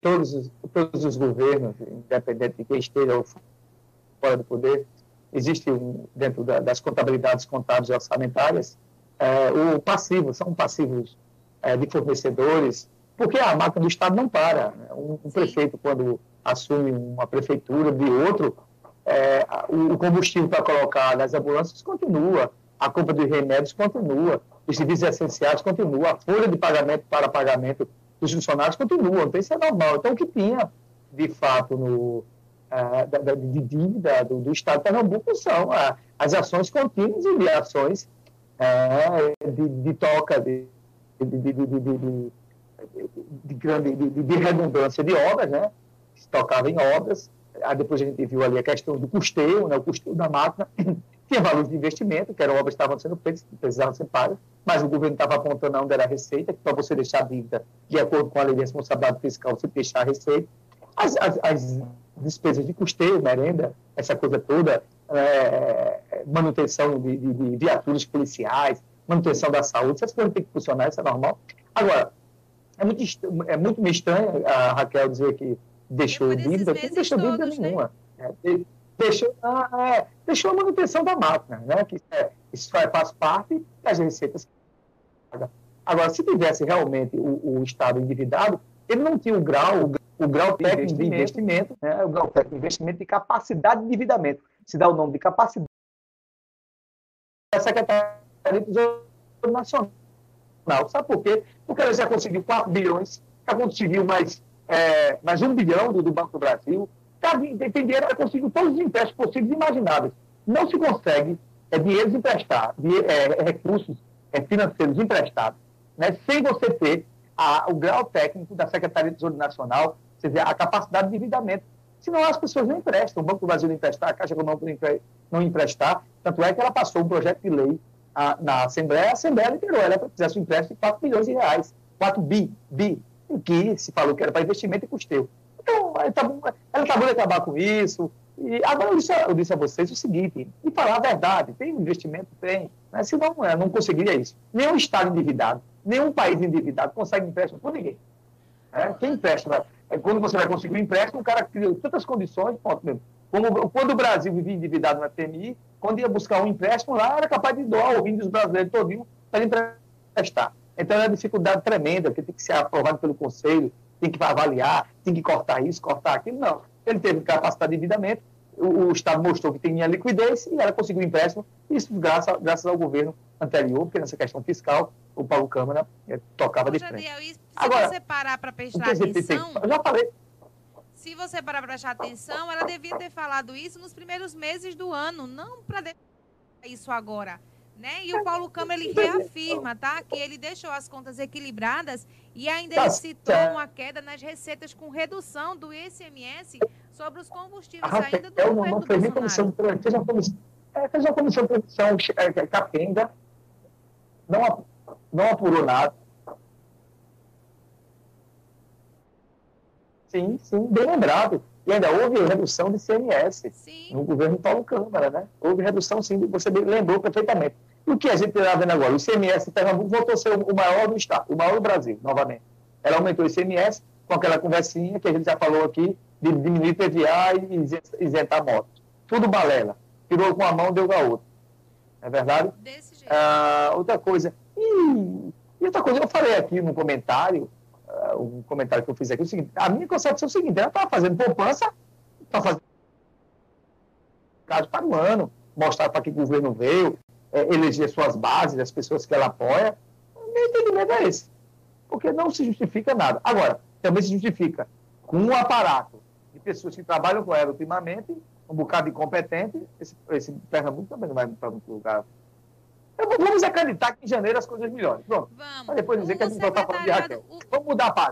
todos os, todos os governos, independente de quem esteja fora do poder, existe um, dentro da, das contabilidades contábeis e orçamentárias é, o passivo, são passivos é, de fornecedores, porque a máquina do Estado não para. Né? Um, um prefeito, quando assume uma prefeitura de outro, é, o combustível para colocar nas ambulâncias continua, a compra de remédios continua, os serviços essenciais continua, a folha de pagamento para pagamento dos funcionários continua, então isso é normal. Então, o que tinha, de fato, no, uh, de dívida do, do, Estado de Pernambuco são uh, as ações contínuas e de ações uh, de, de, toca, de, de, de, de, grande de, redundância de obras, né? se tocava em obras. Aí depois a gente viu ali a questão do custeio, né? o custeio da máquina. Tinha valores de investimento, que eram obras que estavam sendo feitas, que precisavam ser pagas, mas o governo estava apontando onde era a receita, que para você deixar a dívida de acordo com a lei de responsabilidade fiscal, você deixar a receita. As, as, as despesas de custeio, merenda, essa coisa toda, é, manutenção de, de, de, viaturas policiais, manutenção da saúde, essas coisas têm que funcionar, isso é normal. Agora, é muito, é muito estranho a Raquel dizer que deixou dívida, porque não deixou dívida todos, né? nenhuma. Né? É, deixou, ah, é, deixou a manutenção da máquina, né? que é, isso faz parte das receitas. Agora, se tivesse realmente o, o Estado endividado, ele não tinha o grau, o, o grau técnico de investimento, né? o grau técnico de investimento de capacidade de endividamento. Se dá o nome de capacidade da Secretaria do Tesouro Nacional. Sabe por quê? Porque ela já conseguiu 4 bilhões, já conseguiu mais, é, mais 1 bilhão do, do Banco do Brasil, tem dinheiro, ela conseguiu todos os empréstimos possíveis e imagináveis. Não se consegue é, dinheiro emprestados, é, recursos é, financeiros emprestados, né, sem você ter a, o grau técnico da Secretaria do Tesouro Nacional, ou seja, a capacidade de endividamento. Senão as pessoas não emprestam, o Banco do Brasil não emprestar, a Caixa Econômica não emprestar. Tanto é que ela passou um projeto de lei a, na Assembleia, a Assembleia liberou, ela fizesse um empréstimo de 4 bilhões de reais, 4 bi, bi, o que se falou que era para investimento e custeio. Então, ela ela tá de acabar com isso. E agora eu disse, eu disse a vocês o seguinte, e falar a verdade, tem investimento? Tem. Né? Senão, eu não conseguiria isso. Nenhum Estado endividado, nenhum país endividado consegue empréstimo por ninguém. É? Quem empresta? É, quando você vai conseguir um empréstimo, o cara criou tantas condições, ponto mesmo. Como, quando o Brasil vivia endividado na FMI, quando ia buscar um empréstimo lá, era capaz de doar o vinho dos brasileiros todinho para emprestar. Então é uma dificuldade tremenda, porque tem que ser aprovado pelo Conselho, tem que avaliar, tem que cortar isso, cortar aquilo. Não. Ele teve capacidade de endividamento, o, o Estado mostrou que tinha liquidez e ela conseguiu empréstimo, isso graças, graças ao governo anterior, porque nessa questão fiscal, o Paulo Câmara eh, tocava de frente. Jadiel, se Agora, você parar para prestar atenção... Eu já falei, se você parar para prestar atenção, ela devia ter falado isso nos primeiros meses do ano, não para isso agora. Né? E o Paulo Câmara ele reafirma, tá? Que ele deixou as contas equilibradas e ainda ele citou uma queda nas receitas com redução do ICMS sobre os combustíveis ainda do governo não, do fez comissão, fez uma comissão, fez uma comissão de produção é, capenga, não, não apurou nada. Sim, sim, bem lembrado. E ainda houve redução de CMS sim. no governo Paulo Câmara, né? Houve redução, sim, você lembrou perfeitamente. E o que a gente está vendo agora? O ICMS em Pernambuco voltou a ser o maior do Estado, o maior do Brasil, novamente. Ela aumentou o ICMS com aquela conversinha que a gente já falou aqui, de diminuir PVA e isentar motos. Tudo balela. Tirou com a mão, deu com a outra. É verdade? Desse jeito. Ah, outra coisa. E, e outra coisa, eu falei aqui no comentário, um comentário que eu fiz aqui, é o seguinte, a minha concepção é o seguinte, ela estava fazendo poupança, está fazendo caso para o ano, mostrar para que o governo veio, é, eleger suas bases, as pessoas que ela apoia. Meu entendimento é esse. Porque não se justifica nada. Agora, também se justifica com um aparato de pessoas que trabalham com ela ultimamente, um bocado incompetente, esse, esse Pernambuco também não vai para muito lugar vamos acreditar que em janeiro as coisas melhorem. Pronto. Vamos. Mas depois dizer o que a gente vai estar falando de Raquel. O... Vamos mudar a página.